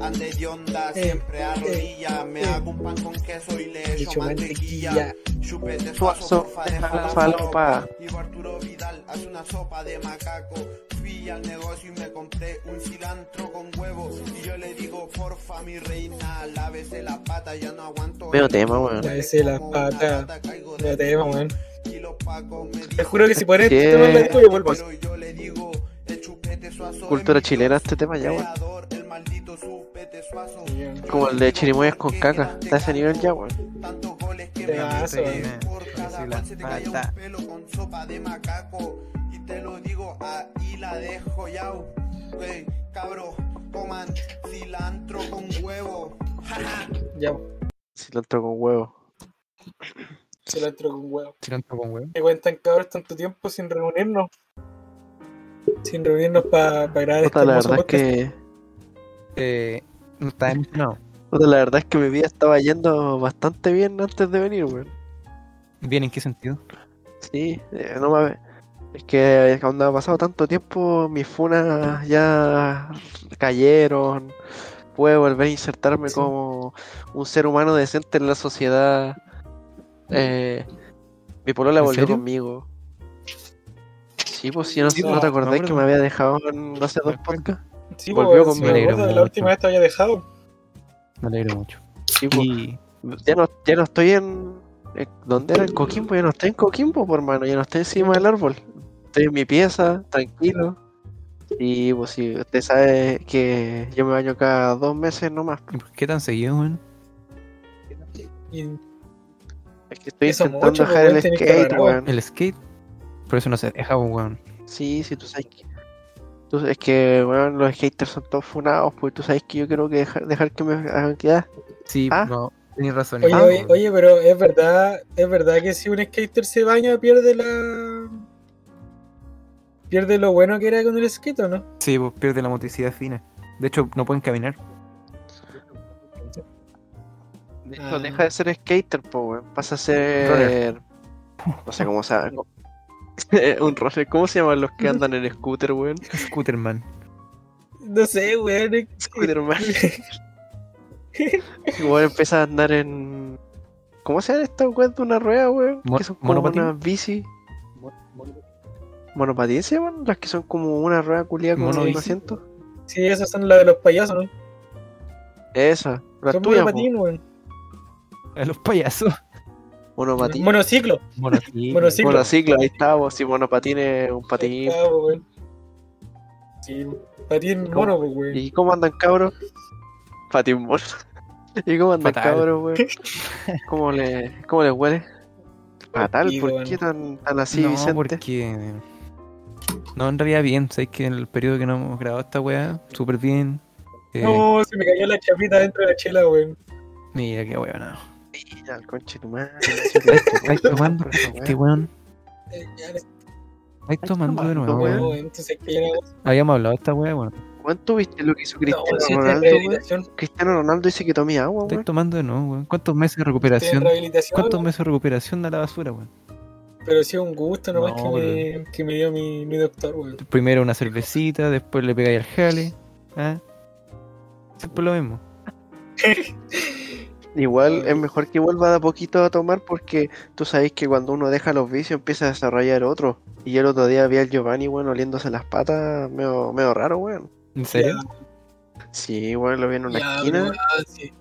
Ande de onda, siempre a rodilla. Me hago un pan con queso y le echo mantequilla. Chupete suazo, porfa de falopa. Arturo Vidal hace una sopa de macaco. Fui al negocio y me compré un cilantro con huevo. Y yo le digo, porfa, mi reina, lávese la pata. Ya no aguanto. Veo tema, weón. Lávese la pata. Veo tema, weón. Te juro que si pones este tema en blanco yo vuelvo. pero yo le digo, el chupete suazo Cultura chilena este tema ya, weón. Como el de chirimoyas con caca. Está a ese nivel ya, weón. Tantos goles que Te me vas, meten weón. por cada Sí, gol la se te cae un pata. pelo con sopa de macaco. Y te lo digo, ahí la dejo ya. Wey, cabro, coman cilantro con huevo. Ya, Cilantro con huevo. entro con huevo. Cilantro con huevo. Me cuentan cabros tanto tiempo sin reunirnos. Sin reunirnos para grabar este la verdad es que. Eh, no está emocionado. La verdad es que mi vida estaba yendo bastante bien antes de venir, weón. ¿Bien en qué sentido? Sí, eh, no me... Es que cuando ha pasado tanto tiempo, mis funas ya cayeron. Puedo volver a insertarme Sí. como un ser humano decente en la sociedad. Eh, mi polola ¿En volvió serio? conmigo. Sí, pues si no, Sí, no no, te acordás que me había dejado en hace dos podcasts. Sí, volvió pues, si conmigo. me acuerdo de la mucho. última vez te había dejado. Me alegro mucho. Sí, pues, Y ya no, ya no estoy en. eh, ¿Dónde era? En Coquimbo, ya no estoy en Coquimbo, por hermano, ya no estoy encima del árbol. Estoy en mi pieza, tranquilo. Y pues si usted sabe que yo me baño cada dos meses nomás. ¿y por qué tan seguido, weón? Es que estoy intentando mucho, dejar pues, el skate, weón. El skate. Por eso no se deja, weón. Sí, sí, tú sabes que. Tú- es que, weón, los skaters son todos funados, pues tú sabes que yo quiero que dejar, dejar que me hagan quedar. Sí, Ah. no, tenés razón. Oye, Ah, oye, oye, pero es verdad, es verdad que si un skater se baña pierde la. Pierde lo bueno que era con el skate, ¿o ¿no? Sí, pues pierde la motricidad fina. De hecho, no pueden caminar. De hecho, Ah. deja de ser skater, pues, weón. Pasa a ser. Runner. No sé cómo se llama. Un roller. ¿Cómo se llaman los que andan en scooter, weón? Scooterman. No sé, weón. Scooterman. Igual empieza a andar en. ¿Cómo se llaman estas weas de una rueda, weón? Que son como monopatín. una bici. ¿Monopatín se llaman? Las que son como una rueda culiada con un asiento. Sí, esas son las de los payasos, ¿no? Esa, la Son tuya, po. monopatín, weón. A los payasos. Monopatín. Monociclo. Monociclo. Monociclo. Monociclo, ahí está, vos. Si monopatín es un patín. Sí, patín mono, pues, weón. ¿Y cómo andan cabros? Patín mono. ¿Y cómo andan Fatal. cabros, weón? ¿Cómo, le, ¿Cómo les huele? Fatal, ¿por qué tan, tan así, no, Vicente? porque. No, en realidad bien. Sabéis que en el periodo que no hemos grabado esta weá, súper bien. Eh, No, se me cayó la chapita dentro de la chela, weón. Mira qué weón. No. El conche tu madre. ¿Estáis tomando? Este weón. Eh, ya les- ¿Estáis tomando de nuevo, weón? no- Habíamos hablado de esta weá, weón. ¿Cuánto viste lo que hizo No, Cristiano estoy Ronaldo. Cristiano Ronaldo dice que tomé agua, weón. tomando de nuevo, weón. ¿Cuántos meses de Estoy recuperación? ¿Cuántos meses de recuperación a la basura, weón? Pero sí, un gusto nomás No, que, me, que me dio mi, mi doctor, weón. Primero una cervecita, después le pegáis al jale. ¿ah? Siempre lo mismo. Igual es mejor que vuelva de a poquito a tomar porque tú sabes que cuando uno deja los vicios empieza a desarrollar otro. Y yo el otro día vi al Giovanni, weón, oliéndose las patas, medio, medio raro, weón. ¿En serio? Sí, weón, lo vi en una Ya, esquina. weón, sí.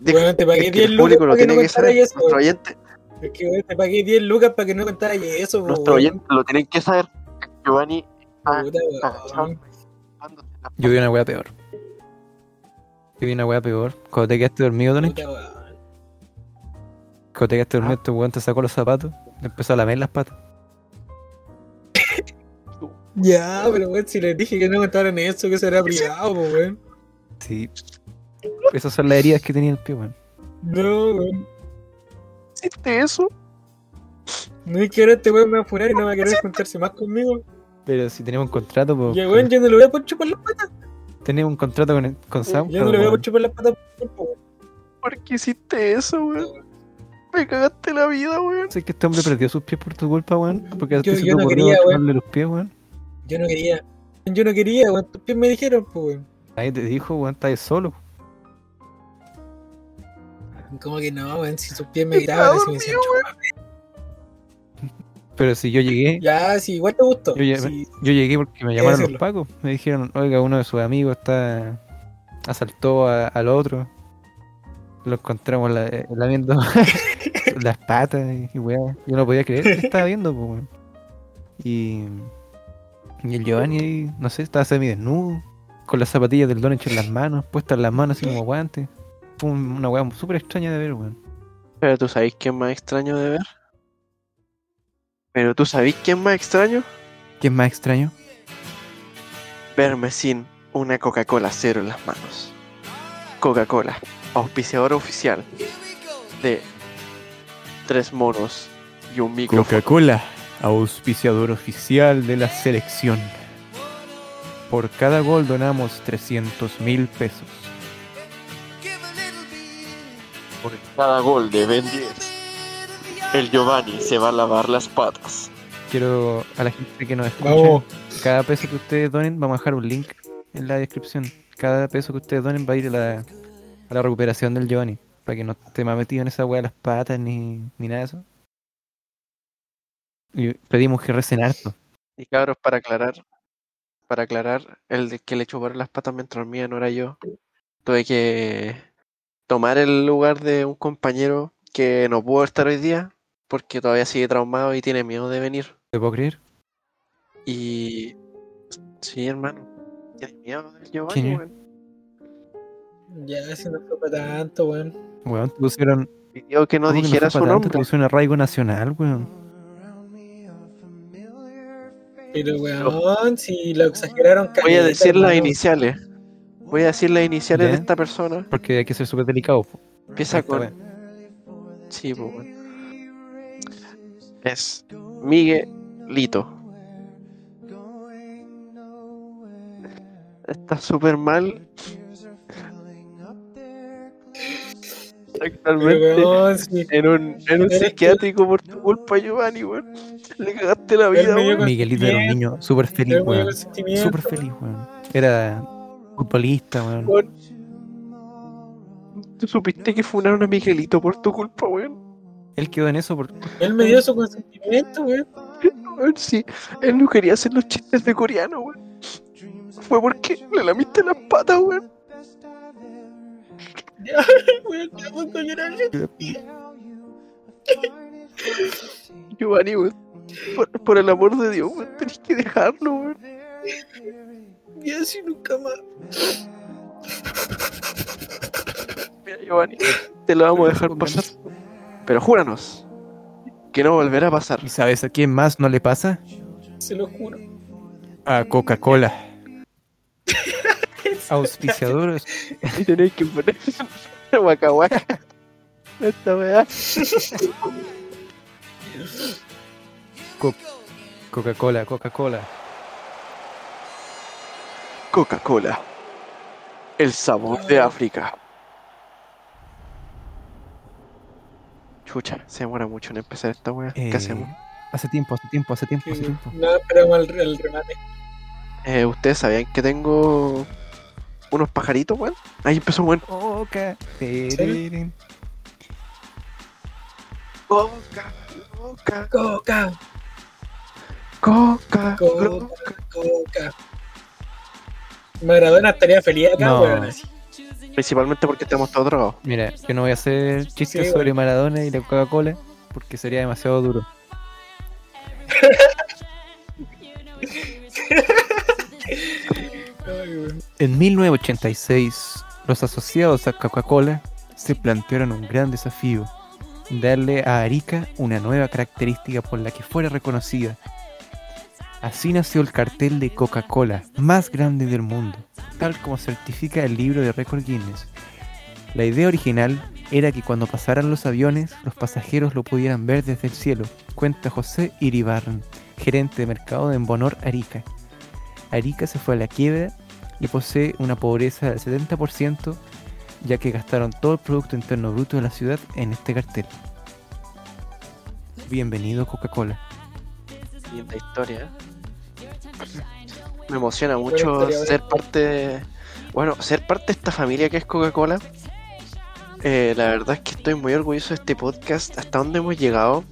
Dijo, Weón, te pagué es que 10 el lucas público lo para que no tiene que saber. eso, Nuestro weón. oyente, Es que weón, te pagué 10 lucas para que no contaras eso, nuestro weón. oyente lo tienen que saber. Giovanni ah, Puta, ah, Yo vi una weá peor. Vi una weá peor. Cuando te quedaste dormido, Tony. Cuando te quedaste Ah. dormido, este weón te sacó los zapatos. Empezó a lamer las patas. Ya, pero weón, si les dije que no contaran eso, que será privado, weón. Sí. Esas son las heridas que tenía el pie, weón. No, weón. ¿Hiciste eso? No es que ahora este weón me va a furar y no va a querer juntarse más conmigo. Pero si tenemos un contrato, pues. Ya, weón, yo no lo voy a poder chupar las patas. Tenía un contrato con, con Yo no SoundCloud. le voy a weón. chupar las patas por. ¿Por qué hiciste eso, weón? Me cagaste la vida, weón. Sé que este hombre perdió sus pies por tu culpa, weón. Porque Yo- se yo te no ocurrió quería, weón. los pies, weón. Yo no quería. Yo no quería, weón. Tus pies me dijeron, pues, weón. Nadie te dijo, weón, estás solo. ¿Cómo que no, weón? Si sus pies me gritaban, así me. Pero si yo llegué, Ya, sí, igual te gustó. Yo ya- Sí, yo llegué porque me llamaron los pacos. Me dijeron, oiga, uno de sus amigos está asaltó a- al otro. Lo encontramos la, eh, lamiendo las patas y, weá. Yo no podía creer que estaba viendo, pues, weón. Y, y el Giovanni ahí, no sé, estaba semidesnudo, con las zapatillas del Donich en las manos, puestas en las manos así como guantes. Fue un- una weá súper extraña de ver, weón. Pero tú sabéis quién es más extraño de ver. Pero tú sabéis quién es más extraño. ¿Quién más extraño? Verme sin una Coca-Cola cero en las manos. Coca-Cola, auspiciador oficial de tres monos y un micrófono. Coca-Cola, auspiciador oficial de la selección. Por cada gol donamos 300 mil pesos. Por cada gol de Ben 10, el Giovanni se va a lavar las patas. Quiero a la gente que nos escuche, Vamos. cada peso que ustedes donen, vamos a dejar un link en la descripción. Cada peso que ustedes donen va a ir a la, a la recuperación del Giovanni. Para que no esté más metido en esa weá de las patas ni, ni nada de eso. Y pedimos que recen harto. Y cabros, para aclarar, para aclarar, el de que le chuparon las patas mientras dormía no era yo. Tuve que tomar el lugar de un compañero que no pudo estar hoy día porque todavía sigue traumado y tiene miedo de venir. ¿Te puedo creer? Y sí, hermano, tiene miedo del Giovanni, weón. Ya, si no fue para tanto, weón. Weón, te pusieron. Pidió que no ¿cómo que dijera fue su tanto? Te nombre. pusieron arraigo nacional, weón. Pero, weón, si lo exageraron Voy a decir las iniciales. Voy a decir las iniciales de esta persona. Porque hay que ser súper delicado. Empieza con. Sí, pues bueno. Es Miguelito. Está súper mal. Actualmente weón, si en un, en un psiquiátrico por tu culpa, Giovanni, weón. Le cagaste la vida, weón. Miguelito era un niño súper feliz, weón. Súper feliz, weón. Era futbolista, weón. Weón. ¿Tú supiste que funaron a Miguelito por tu culpa, weón? Él quedó en eso por... Él me dio su consentimiento, weón. Weón, sí, él no quería hacer los chistes de coreano, weón. Fue porque le lamiste las patas, weón. Ya, weón, ya puedo llorar. Giovanni, weón. Por, por el amor de Dios, weón. Tenés que dejarlo, weón. Y así nunca más. Mira, Giovanni, te lo vamos a dejar pasar. Pero júranos que no volverá a pasar. ¿Y sabes a quién más no le pasa? Se lo juro. A Coca-Cola. Auspiciadores. Y tenéis que poner guacahuaca. Esta weá. Co- Coca-Cola, Coca-Cola. Coca-Cola. El sabor de África. Chucha, se demora mucho en empezar esta weá. Eh, ¿Qué hacemos? Hace tiempo, hace tiempo, hace tiempo, hace tiempo. No esperamos el, el remate. Eh, ¿Ustedes sabían que tengo unos pajaritos, weón? Ahí empezó, weón. Coca. serio? Coca, coca, Coca, coca, Coca. coca. Maradona estaría feliz acá, No. weón. así. Principalmente porque estamos todos drogados. Mira, yo no voy a hacer chistes Sí, sobre Maradona y la Coca-Cola porque sería demasiado duro. En 1986, los asociados a Coca-Cola se plantearon un gran desafío, darle a Arica una nueva característica por la que fuera reconocida. Así nació el cartel de Coca-Cola más grande del mundo, tal como certifica el libro de récord Guinness. La idea original era que cuando pasaran los aviones, los pasajeros lo pudieran ver desde el cielo, cuenta José Iribarren, gerente de mercado de Embonor Arica. Arica se fue a la quiebra y posee una pobreza del 70%, ya que gastaron todo el Producto Interno Bruto de la ciudad en este cartel. Bienvenido Coca-Cola. Linda historia. ¿Eh? Me emociona mucho historia, ser parte de... Bueno, ser parte de esta familia que es Coca-Cola. Eh, la verdad es que estoy muy orgulloso de este podcast, hasta donde hemos llegado.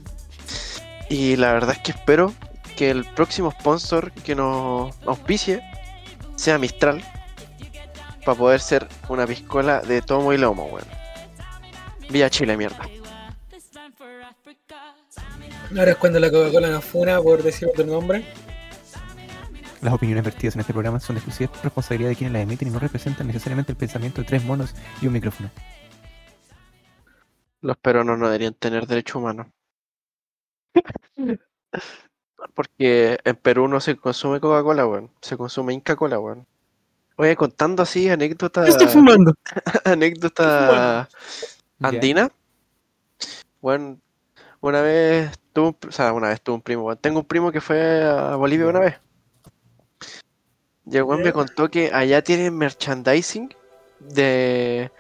Y la verdad es que espero que el próximo sponsor que nos auspicie sea Mistral. Para poder ser una piscola de tomo y lomo, weón. Vía Chile, mierda. Ahora es cuando la Coca-Cola nos funa por decir otro nombre. Las opiniones vertidas en este programa son de exclusiva responsabilidad de quienes las emiten y no representan necesariamente el pensamiento de tres monos y un micrófono. Los peruanos no deberían tener derecho humano. Porque en Perú no se consume Coca-Cola, weón. Se consume Inca-Cola, weón. Oye, contando así anécdotas. Estoy fumando. anécdota andina. Bueno, una vez tuve, un- o sea, una vez tuve un primo. weón. Tengo un primo que fue a Bolivia una vez. Y el weón me Ya. contó que allá tienen merchandising de.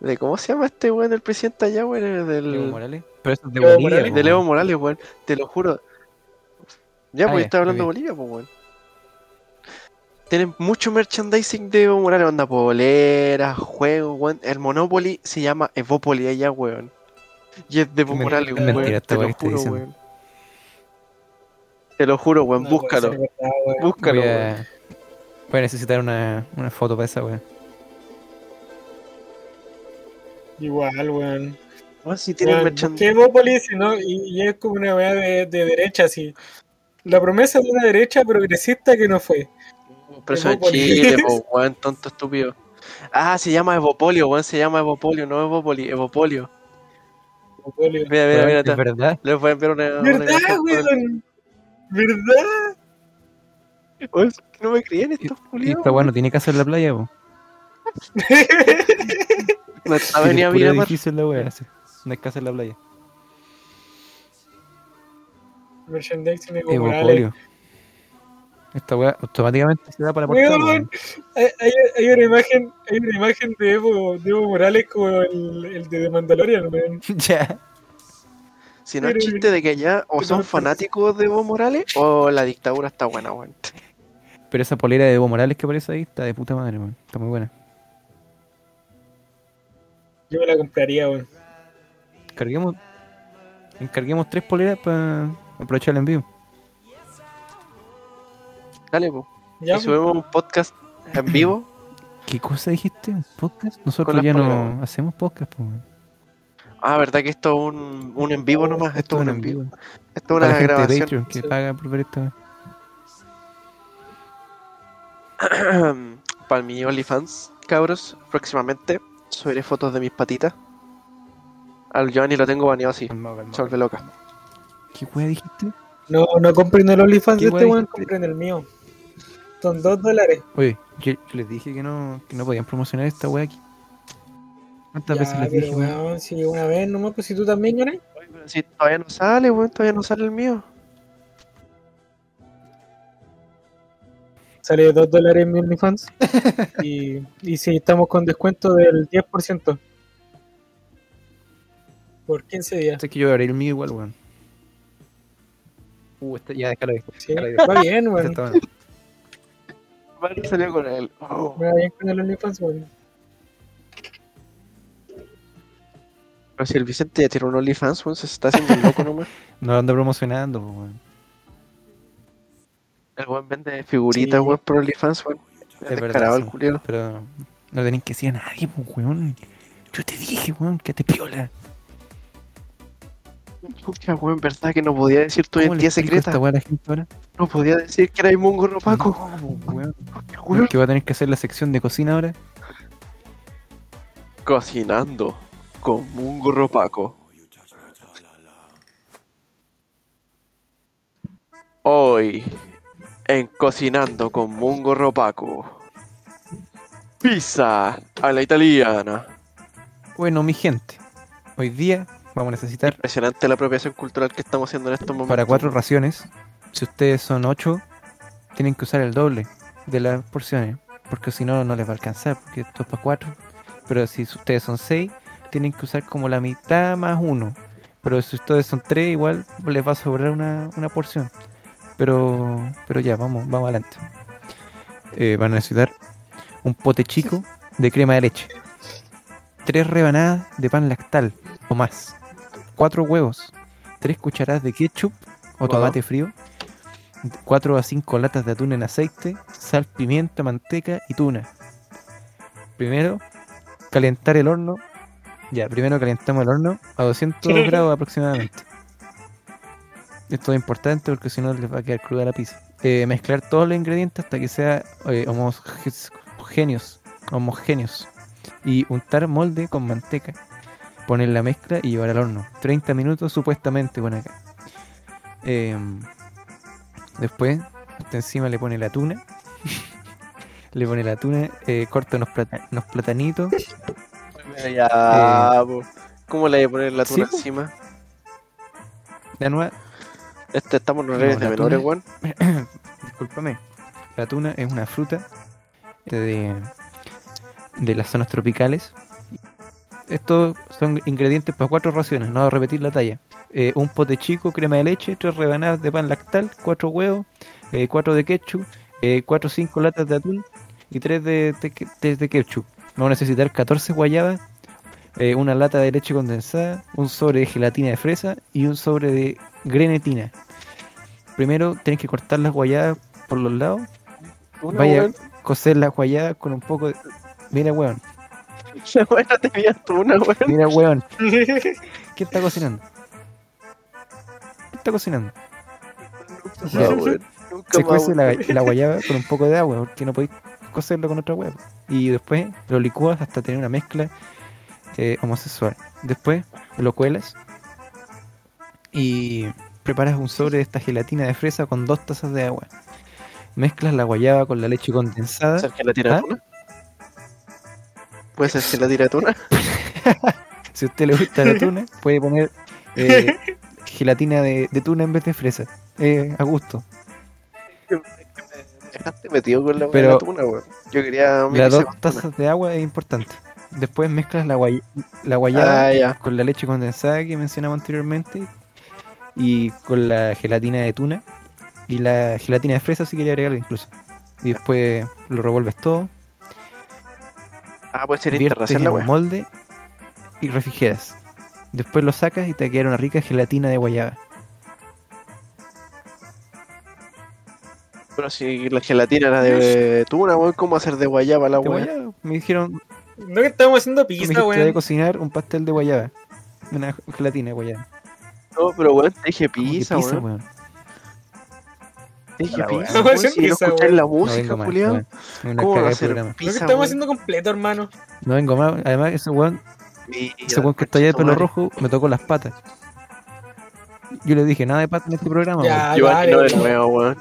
de ¿Cómo se llama este weón, el presidente allá, weón? Evo Del, Morales. Pero eso es de Bolivia. Morales. de Evo weón. Morales, weón. Te lo juro. Ya, Ah, pues estaba hablando de. Bolivia, pues, weón. Tienen mucho merchandising de Evo Morales, onda poleras, juegos, weón. El Monopoly se llama Evópoli allá, weón. Y es de Evo Morales, es weón. mentira Te lo juro, weón. Te lo juro, weón. Búscalo. ser verdad, weón. Búscalo, weón. Voy a necesitar una, una foto para esa weón. Igual, weón. Si Weón, merchandising. busqué Evópolis, ¿no? y, y es como una weá de, de derecha, así. La promesa de una derecha progresista que no fue. Pero eso en Evópolis. Chile, po, weón, tonto estúpido. Ah, se llama Evopolio, weón. Se llama Evopolio, no Evópoli, Evopolio. Evópolis. Mira, mira, mira. es verdad. Les voy a enviar una. ¿Verdad, weón? ¿Verdad? No me creían estos culiados. esta weón no tiene casa en la playa, po. No está venía a la. No hay casa en la playa. Merchandising Evo Evo Morales. Polio. Esta weá automáticamente se da para la portada. Weón, hay, hay- hay una imagen, hay una imagen de Evo, de Evo Morales como el, el de The Mandalorian, weón. ya. Si no es chiste de que allá o son fanáticos de Evo Morales o la dictadura está buena, weón. Pero esa polera de Evo Morales que aparece ahí está de puta madre, weón. Está muy buena. Yo me la compraría, weón. Carguemos. Encarguemos tres poleras para aprovechar el envío. Dale, po. Ya, y subimos un podcast en vivo. ¿Qué cosa dijiste? ¿Un podcast? Nosotros ya poleras, no hacemos podcast, weón. Ah, verdad que esto es un, un en vivo nomás. Esto es un en vivo. Esto es una grabación. Patreon que Sí. paga por ver esta. Para mi OnlyFans, cabros, próximamente subiré fotos de mis patitas. Al Giovanni lo tengo baneado así. Se vuelve loca. ¿Qué wea dijiste? No, no compren el OnlyFans ¿Qué de este weón, compren el mío. Son dos dólares. Oye, yo, yo les dije que no, que no podían promocionar esta wea aquí. ¿Cuántas Ya, veces les dije, weón? si una vez nomás, pues si tú también, ganas. Si todavía no sale, weón, todavía no sale el mío. Sale dos dólares en mi OnlyFans. y, y si estamos con descuento del 10%. Por 15 días. Es que yo voy a abrir el mío igual, weón. Uh, este, ya déjalo ahí. Sí, va bien, Este weón. bueno. Vale, salió con él. Oh. Me va bien con el OnlyFans, weón. Pero si el Vicente ya tiene un OnlyFans, weón, se está haciendo loco nomás. No lo ando promocionando, weón. El weón vende figuritas, weón, por OnlyFans, weón. Es verdad, el. Pero no tenéis que decir a nadie, pues, weón. Yo te dije, weón, que te piola. Pucha, weón, verdad que no podía decir tu ¿Cómo le identidad secreta. esta weá a la gente ahora? No podía decir que era Mungo Ropaco. No, pues, weón. Weón. Que va a tener que hacer la sección de cocina ahora. Cocinando con Mungo Ropaco. Hoy, en Cocinando con Mungo Ropaco. Pizza a la italiana. Bueno, mi gente, hoy día vamos a necesitar Impresionante la apropiación cultural que estamos haciendo en estos momentos. para cuatro raciones. Si ustedes son ocho, tienen que usar el doble de las porciones. porque si no, no les va a alcanzar, porque esto es para cuatro. Pero si ustedes son seis, tienen que usar como la mitad más uno. Pero si ustedes son tres, igual les va a sobrar una, una porción. Pero, pero ya, vamos, vamos adelante. Eh, van a necesitar un pote chico de crema de leche, tres rebanadas de pan lactal o más, cuatro huevos, tres cucharadas de ketchup o Wow. tomate frío, 4 a 5 latas de atún en aceite, sal, pimienta, manteca y tuna. Primero, calentar el horno. Ya, primero calentamos el horno a 200 grados aproximadamente. Esto es importante porque si no les va a quedar cruda la pizza. Eh, mezclar todos los ingredientes hasta que sea eh, homogéneos, homogéneos. Y untar molde con manteca. Poner la mezcla y llevar al horno. 30 minutos supuestamente por acá. Em, después, hasta encima le pone la tuna. le pone la tuna, eh, corta unos, plata- unos platanitos. Ya, po. ¿Cómo le voy a poner la sí, tuna po. encima? La nueva, Este, estamos en horarios No, de menores, weón. discúlpame. La tuna es una fruta de, de las zonas tropicales. Estos son ingredientes para cuatro raciones, no voy a repetir la talla. Eh, un pote chico, crema de leche, tres rebanadas de pan lactal, cuatro huevos, eh, cuatro de ketchup, eh, cuatro o cinco latas de atún y tres de, de, de- ketchup. Vamos a necesitar 14 guayabas, eh, una lata de leche condensada, un sobre de gelatina de fresa y un sobre de grenetina. Primero tenés que cortar las guayabas por los lados, Una, vaya weón. cocer las guayabas con un poco de... Mira, weón, La weá te tú una, weón. mira, weón. ¿Qué está cocinando? ¿Qué está cocinando? Weón. Se cuece la, la guayaba con un poco de agua, porque no podéis cocerlo con otra hueá. Y después lo licúas hasta tener una mezcla eh, homosexual. Después lo cuelas y preparas un sobre de esta gelatina de fresa con dos tazas de agua. Mezclas la guayaba con la leche condensada. ¿Ser gelatina de ¿Ah? tuna? ¿Puede ser gelatina de tuna? Si a usted le gusta la tuna, puede poner eh, gelatina de, de tuna en vez de fresa. Eh, a gusto. Dejaste metido con la Pero- de la tuna, weón. Yo quería Las dos tuna. tazas de agua es importante. Después mezclas la, guay- la guayaba Ah, con la leche condensada que mencionamos anteriormente y con la gelatina de tuna y la gelatina de fresa si quería agregarla incluso. Y después lo revuelves todo, Ah, puede ser en la un molde y refrigeras. Después lo sacas y te queda una rica gelatina de guayaba. Pero si la gelatina era de tuna, weón, ¿cómo hacer de guayaba la De guayaba. Me dijeron, No que estamos haciendo me pizza, dijiste de weón. cocinar un pastel de guayaba. Una gelatina de guayaba. No, pero weón, te dije ¿Cómo que pizza, pizza, weón. weón? Te dije pizza, No, weón. es Si no pizza, escucháis weón. la música. Una ¿Cómo va a ser que pizza, estamos weón? haciendo completo, hermano. No vengo más. Además, ese weón Mira, Ese weón que está allá de pelo rojo me tocó las patas. Yo le dije nada de patas en este programa. Ya, Yo no de nuevo, weón.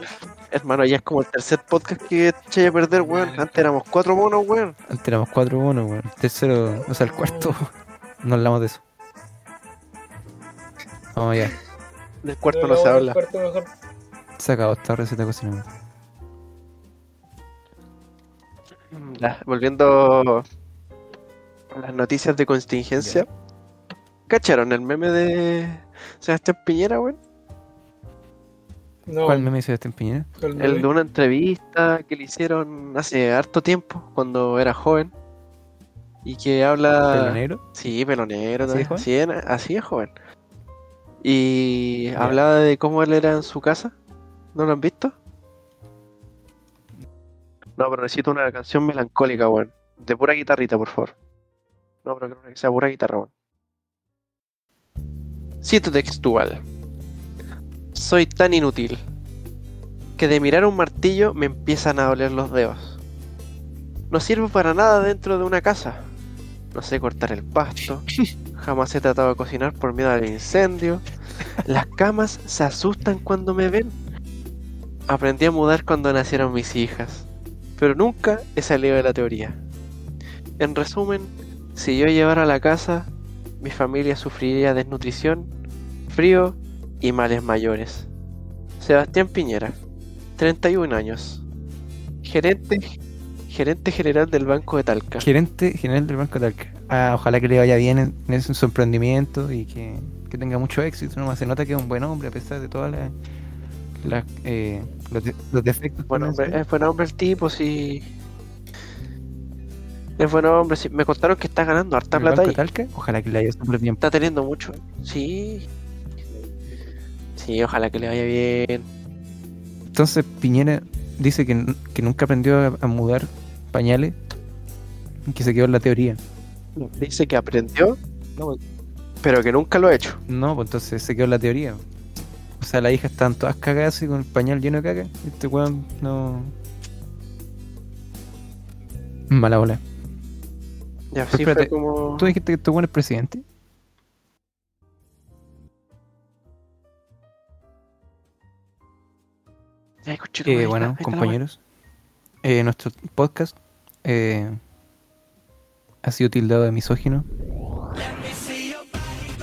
Hermano, ya es como el tercer podcast que echáis a perder, weón. Antes éramos cuatro monos, weón. Antes éramos cuatro monos, weón. El tercero, o sea, el cuarto. No hablamos de eso. Vamos ya. Del cuarto no se habla. cuarto mejor. Se acabó esta receta de cocina. Ya, volviendo a las noticias de contingencia. ¿Cacharon el meme de Sebastián Piñera, weón? No, ¿Cuál meme hizo este Piñera? ¿cuál El de una entrevista que le hicieron hace harto tiempo, cuando era joven. Y que habla. ¿Pelo negro? Sí, pelonero. ¿Así de también. joven? Sí, era- así es joven. Y hablaba de cómo él era en su casa. ¿No lo han visto? No, pero necesito una canción melancólica, weón. De pura guitarrita, por favor. No, pero creo que sea pura guitarra, weón. Cito textual. Soy tan inútil que de mirar un martillo me empiezan a doler los dedos. No sirvo para nada dentro de una casa. No sé cortar el pasto. Jamás he tratado de cocinar por miedo al incendio. Las camas se asustan cuando me ven. Aprendí a mudar cuando nacieron mis hijas. Pero nunca he salido de la teoría. En resumen, si yo llevara a la casa, mi familia sufriría desnutrición, frío y males mayores. Sebastián Piñera, 31 años. Gerente Gerente general del Banco de Talca. Gerente general del Banco de Talca. Ah, ojalá que le vaya bien en, en su emprendimiento y que, que tenga mucho éxito. ¿no? Se nota que es un buen hombre a pesar de todas las, eh, los, de- los defectos. que Buen pueden hombre, es buen hombre el tipo, sí. Es buen hombre, sí. Me contaron que está ganando harta ¿El plata Banco y de Talca? Ojalá que le vaya súper bien. está teniendo mucho. Sí. Sí, ojalá que le vaya bien. Entonces Piñera dice que, que nunca aprendió a, a mudar pañales y que se quedó en la teoría. Dice que aprendió, pero que nunca lo ha hecho. No, pues entonces se quedó en la teoría. O sea, las hijas estaban todas cagadas así con el pañal lleno de caca. y Este weón no. Mala bola. Ya, sí espérate, fue como. ¿Tú dijiste que este weón es presidente? Coche, Eh, bueno, la compañeros, eh, nuestro podcast eh, ha sido tildado de misógino.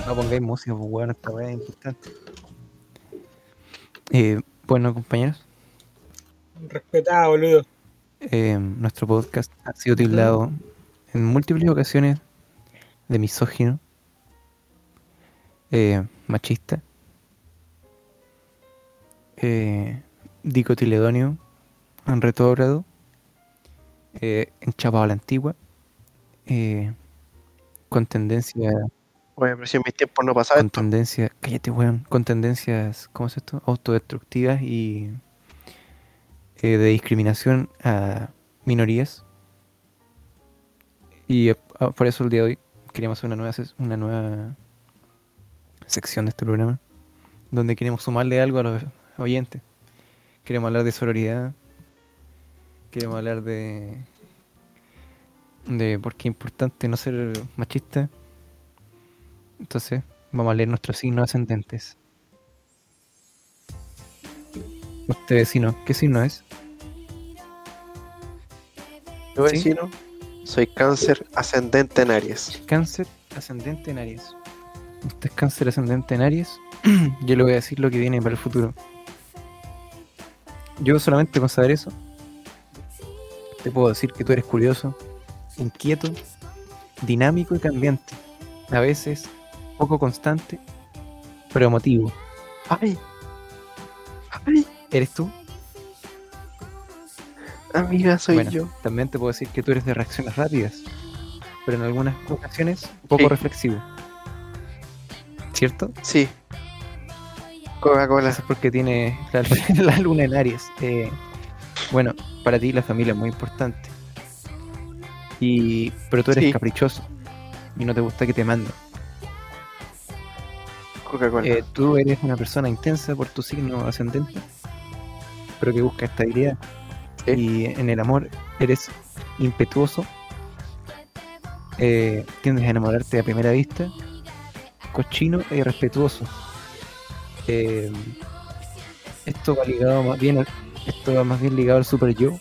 No pongáis música, pues bueno, esta weá es importante. Eh, bueno, compañeros, Respetado, boludo. eh, nuestro podcast ha sido tildado en múltiples ocasiones de misógino, eh, machista, eh, dicotiledonio, en retrógrado, eh, enchapado a la antigua, eh, con tendencia, Oye, pero si en mis tiempos no pasaba con esto. tendencia, cállate weón, con tendencias, ¿cómo es esto? Autodestructivas y eh, de discriminación a minorías. Y eh, ah, por eso el día de hoy queríamos hacer una nueva, una nueva sección de este programa, donde queremos sumarle algo a los oyentes. Queremos hablar de sororidad, queremos hablar de de por qué es importante no ser machista. Entonces, vamos a leer nuestros signos ascendentes. Usted vecino, ¿qué signo es? Yo ¿Sí? vecino, soy cáncer ascendente en Aries. Cáncer ascendente en Aries. Usted es cáncer ascendente en Aries. Yo le voy a decir lo que viene para el futuro. Yo solamente con saber eso, te puedo decir que tú eres curioso, inquieto, dinámico y cambiante. A veces poco constante, pero emotivo. Ay, ay, ¿Eres tú? amiga, soy Bueno. yo. También te puedo decir que tú eres de reacciones rápidas, pero en algunas ocasiones poco Sí. reflexivo. ¿Cierto? Sí. Coca-Cola. Es porque tiene la, la luna en Aries. Eh, bueno, para ti la familia es muy importante. Y, pero tú eres Sí. caprichoso y no te gusta que te manden. Coca-Cola. Eh, tú eres una persona intensa por tu signo ascendente, pero que busca estabilidad. Sí. Y en el amor eres impetuoso, eh, tiendes a enamorarte a primera vista, cochino e irrespetuoso. Eh, esto va ligado más bien, al- esto va más bien ligado al super yo,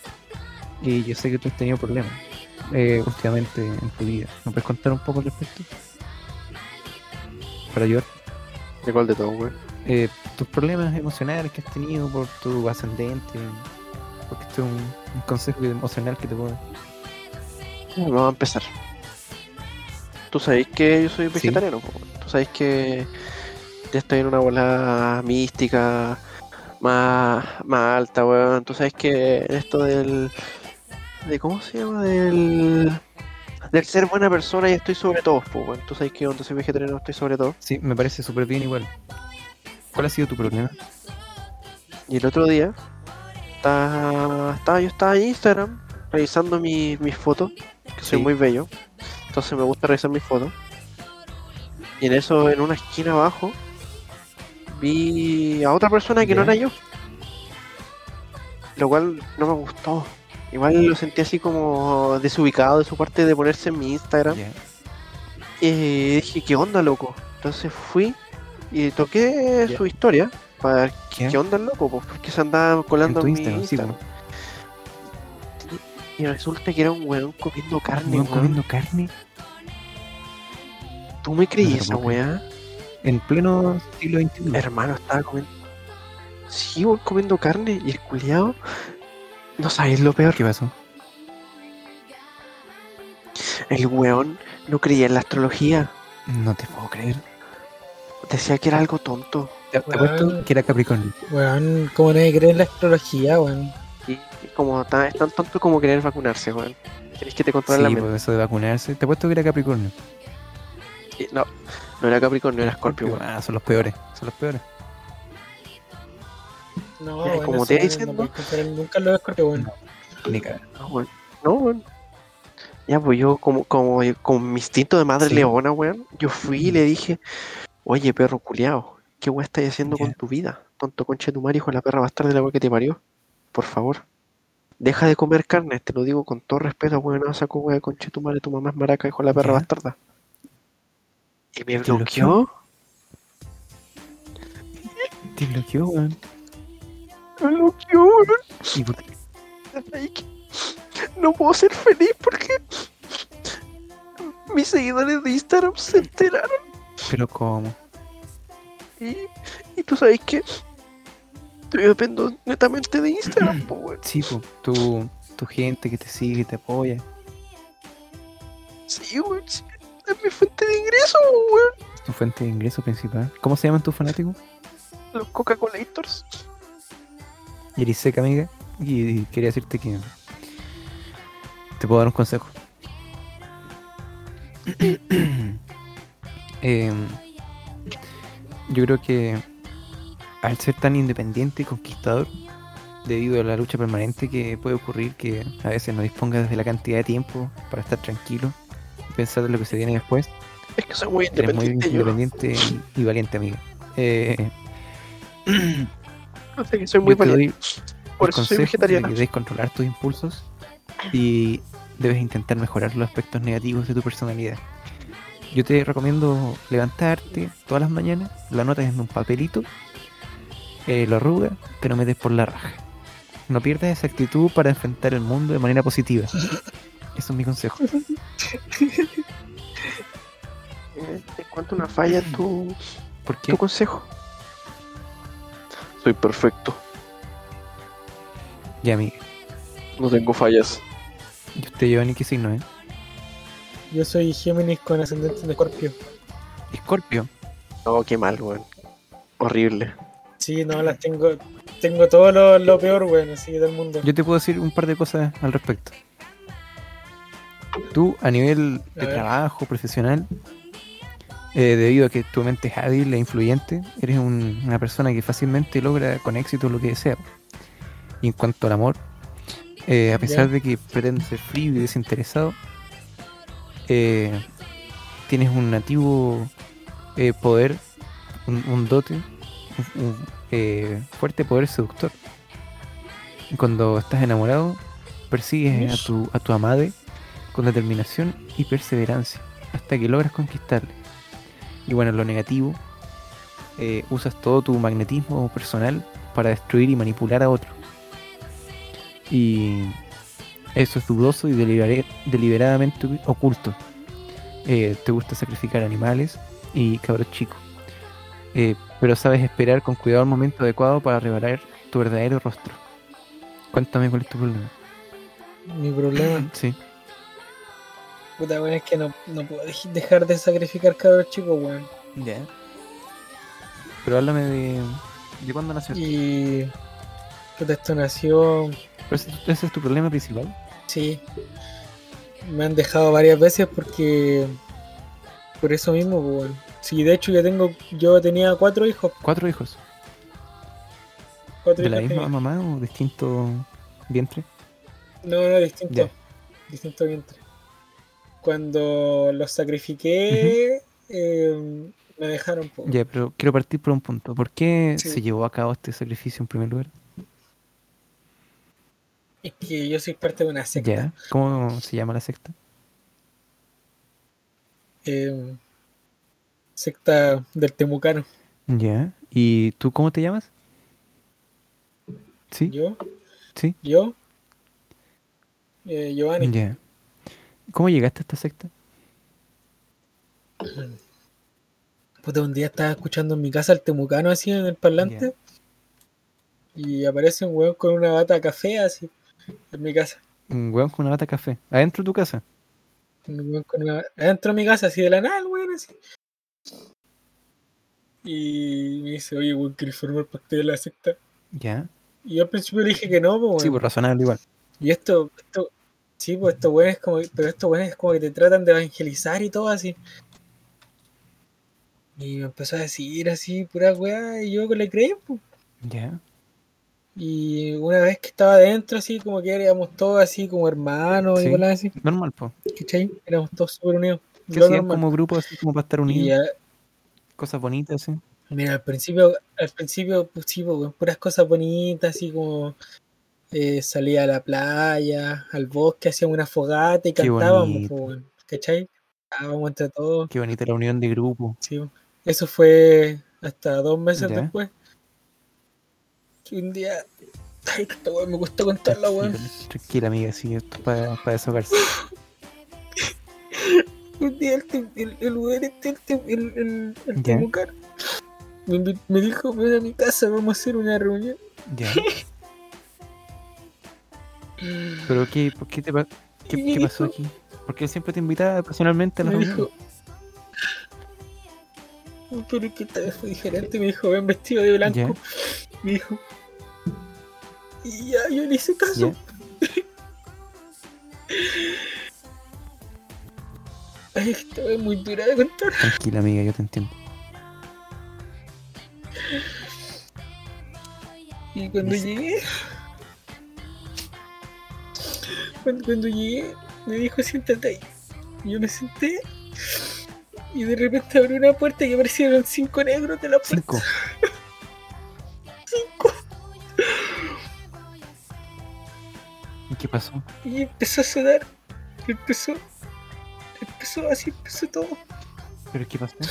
y yo sé que tú has tenido problemas eh, últimamente en tu vida. ¿Me puedes contar un poco al respecto? Para ayudar ¿De cuál de todo, güey? eh, tus problemas emocionales que has tenido por tu ascendente, porque esto es un, un consejo emocional que te puedo dar. Vamos a empezar. Tú sabéis que yo soy Sí. vegetariano, weón. Tú sabéis que ya estoy en una bola mística más, más alta, weón. Tú sabes que esto del. de ¿Cómo se llama? Del. del ser buena persona y estoy sobre todo, pues, weón. Tú sabes que cuando soy vegetariano estoy sobre todo. Sí, me parece súper bien igual. ¿Cuál ha sido tu problema? Y el otro día estaba, estaba yo estaba en Instagram revisando mi- mis fotos, que soy muy bello. Entonces me gusta revisar mis fotos. Y en eso, en una esquina abajo, vi a otra persona que no era yo. Lo cual no me gustó. Igual lo sentí así como desubicado de su parte de ponerse en mi Instagram. Ya. Y dije, ¿qué onda, loco? Entonces fui y toqué su historia para ver ¿Qué? qué onda loco, pues, porque se andaba colando En mi Instagram, sí. Y resulta que era un weón comiendo carne, ¿Weón weón. comiendo carne ¿Tú me creí No esa weá? En pleno siglo XXI. Hermano, estaba comiendo. Sí, weón, comiendo carne y el culiao. No sabéis lo peor. ¿Qué pasó? El weón no creía en la astrología. No te puedo creer. Decía que era algo tonto. Te apuesto que era Capricornio. Weón, ¿cómo nadie cree en la astrología, weón? Y, como tan, es tan tonto como querer vacunarse, weón. Querés que te Sí, controlen la mente. por eso de vacunarse. Te apuesto que era Capricornio. Y No, no era Capricornio, era Scorpio, weón. Ah, son los peores. Son los peores. No, weón, como te iba no- nunca en los escorpios, weón. Ni. No, weón. No, weón. Ya, pues yo, como, como, con mi instinto de madre Sí. leona, weón, yo fui y le dije, oye, perro culiao, ¿qué weón estás haciendo con tu vida? Tonto conche tu madre, hijo de la perra bastarda de la weón que te parió. Por favor. Deja de comer carne, te lo digo con todo respeto, weón, no saco weón, conche tu madre, tu mamá es maraca, hijo de la perra bastarda. Y me ¿Te bloqueó? Te bloqueó, weón. Me bloqueó, weón. ¿Y por qué? Que No puedo ser feliz porque mis seguidores de Instagram se enteraron Pero cómo. y, y tú sabes que yo dependo netamente de Instagram, po, weón. Sí, po, tu, tu gente que te sigue, te apoya. Sí, weón, sí, es mi fuente de ingreso, weón. Tu fuente de ingreso principal. ¿Cómo se llaman tus fanáticos? Los Coca-Colators. Y eres seca, amiga. Y, y quería decirte que te puedo dar un consejo. Em, yo creo que al ser tan independiente y conquistador, debido a la lucha permanente que puede ocurrir, que a veces no dispongas de la cantidad de tiempo para estar tranquilo pensar en lo que se viene después, Es que soy muy eres muy independiente, yo. independiente y, valiente, amiga. Eh, No sé que soy muy valiente. Por eso soy vegetariana. que debes controlar tus impulsos y debes intentar mejorar los aspectos negativos de tu personalidad. Yo te recomiendo levantarte todas las mañanas, lo anotas en un papelito, eh, lo arrugas, te lo metes por la raja. No pierdas esa actitud para enfrentar el mundo de manera positiva. Eso es mi consejo. Eh, Te encuentro una falla en tu, ¿Por qué? tu consejo. Soy perfecto. Ya, amiga. No tengo fallas. ¿Y usted, Giovanni, qué signo es? Yo soy Géminis con ascendente en escorpio. Escorpio. No, qué mal, weón. Horrible. Sí, no, las tengo. Tengo todo lo, lo peor, weón, así del mundo. Yo te puedo decir un par de cosas al respecto. Tú, a nivel de A trabajo profesional, eh, debido a que tu mente es hábil e influyente, eres un- una persona que fácilmente logra con éxito lo que desea. Y en cuanto al amor, eh, a pesar de que pretendes ser frío y desinteresado, eh, tienes un nativo poder, un, un dote, un, un, fuerte poder seductor. Cuando estás enamorado, persigues a tu, a tu amade con determinación y perseverancia hasta que logras conquistarle. Y bueno, en lo negativo, eh, usas todo tu magnetismo personal para destruir y manipular a otro. Y eso es dudoso y delibera- deliberadamente oculto. Eh, te gusta sacrificar animales y cabros chicos. Eh, pero sabes esperar con cuidado el momento adecuado para revelar tu verdadero rostro. Cuéntame cuál es tu problema. Mi problema, Sí. Puta, weón, es que no, no puedo dej- dejar de sacrificar cabros chicos, weón. Ya. Pero háblame de. ¿De cuándo nació? Y. Puta, esto nació. Pero ese, ese es tu problema principal. Sí. Me han dejado varias veces porque. Por eso mismo, pues, weón. Sí, de hecho yo tengo. Yo tenía cuatro hijos. Cuatro hijos. Cuatro ¿De la misma tenía. mamá o distinto vientre? No, no, distinto. Ya. Distinto vientre. Cuando los sacrifiqué, eh, me dejaron. po. Ya, pero quiero partir por un punto. ¿Por qué Sí. se llevó a cabo este sacrificio en primer lugar? Es que yo soy parte de una secta. Ya. ¿Cómo se llama la secta? eh, secta del Temucano. Ya. ¿Y tú cómo te llamas? ¿Sí? Yo, ¿Sí? yo, eh, Giovanni. Ya. ¿Cómo llegaste a esta secta? Puta, un día estaba escuchando en mi casa el Temucano así en el parlante. Y aparece un weón con una bata café así en mi casa. Un hueón con una bata café. ¿Adentro de tu casa? Un weón con una- Adentro de mi casa, así de la nada, el weón, así. Y me dice, oye, weón, ¿quieres formar parte de la secta? Ya. Y yo al principio le dije que no, pues, Sí, weón. pues razonable igual. Y esto, esto, sí, pues estos weones como, pero estos weones es como que te tratan de evangelizar y todo así. Y me empezó a decir así, pura weá, y yo le creí, pues. Ya. Y una vez que estaba adentro, así como que éramos todos así como hermanos Sí. y cosas así, Normal, pues. ¿cachai? Éramos todos súper unidos. ¿Qué Lo hacían normal. como grupo así como para estar Y unidos? Cosas bonitas, así. Mira, al principio, al principio, pues sí, pues, puras cosas bonitas, así como eh, salía a la playa, al bosque, hacíamos una fogata y Qué cantábamos, pues, ¿cachai? Cantábamos entre todos, Qué bonita la unión de grupo. sí. Eso fue hasta dos meses Ya. después. Que un día. Ay, weón me cuesta contarla, weón. Tranquila, amiga, sí, esto es para, para desahogarse. Un día el, este, el, el, el, el. Temucar, me, me dijo, ven a mi casa, vamos a hacer una reunión. Ya. Pero qué, ¿por qué te pa- qué, qué pasó aquí? Porque siempre te invitaba personalmente a la reunión. pero es que esta vez fue diferente, me dijo, ven vestido de blanco. Ya. Me dijo, y ya, yo le hice caso. Ya. Ay, esta vez es muy dura de contar. Tranquila, amiga, yo te entiendo. Y cuando llegué, cuando, cuando llegué, me dijo, siéntate ahí. Y yo me senté. Y de repente abrió una puerta y aparecieron cinco negros de la puerta. Cinco. ¿Y qué pasó? Y empezó a sudar. Empezó. Empezó así, empezó todo. ¿Pero qué pasó?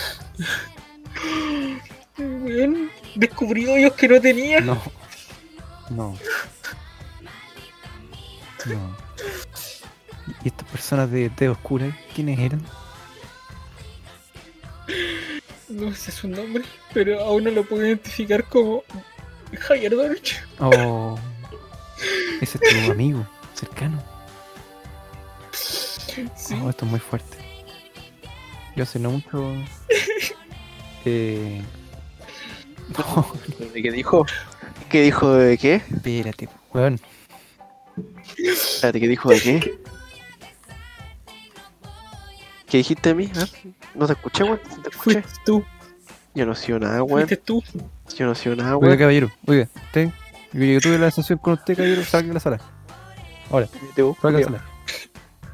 Weón, descubrí hoyos que no tenía. No. No. No. ¿Y estas personas de té oscura, quiénes eran? No sé su nombre, pero aún no lo puedo identificar como Javier Dorch. Oh. Ese es tu amigo, cercano. Sí. Oh, esto es muy fuerte. Yo hace no mucho. Eh. No, ¿De qué dijo? ¿Qué dijo de qué? espérate, weón. Espérate, ¿qué dijo de qué? ¿Qué dijiste de mí? ¿Ah? ¿No te escuché, weón? ¿No te escuché? Fuiste tú, Yo no sido nada, weón. fuiste tú. Yo no sido nada, Oiga, weón. caballero, oiga, usted. Yo tuve la sesión con usted, caballero, salga de la sala. Ahora, salga de la sala.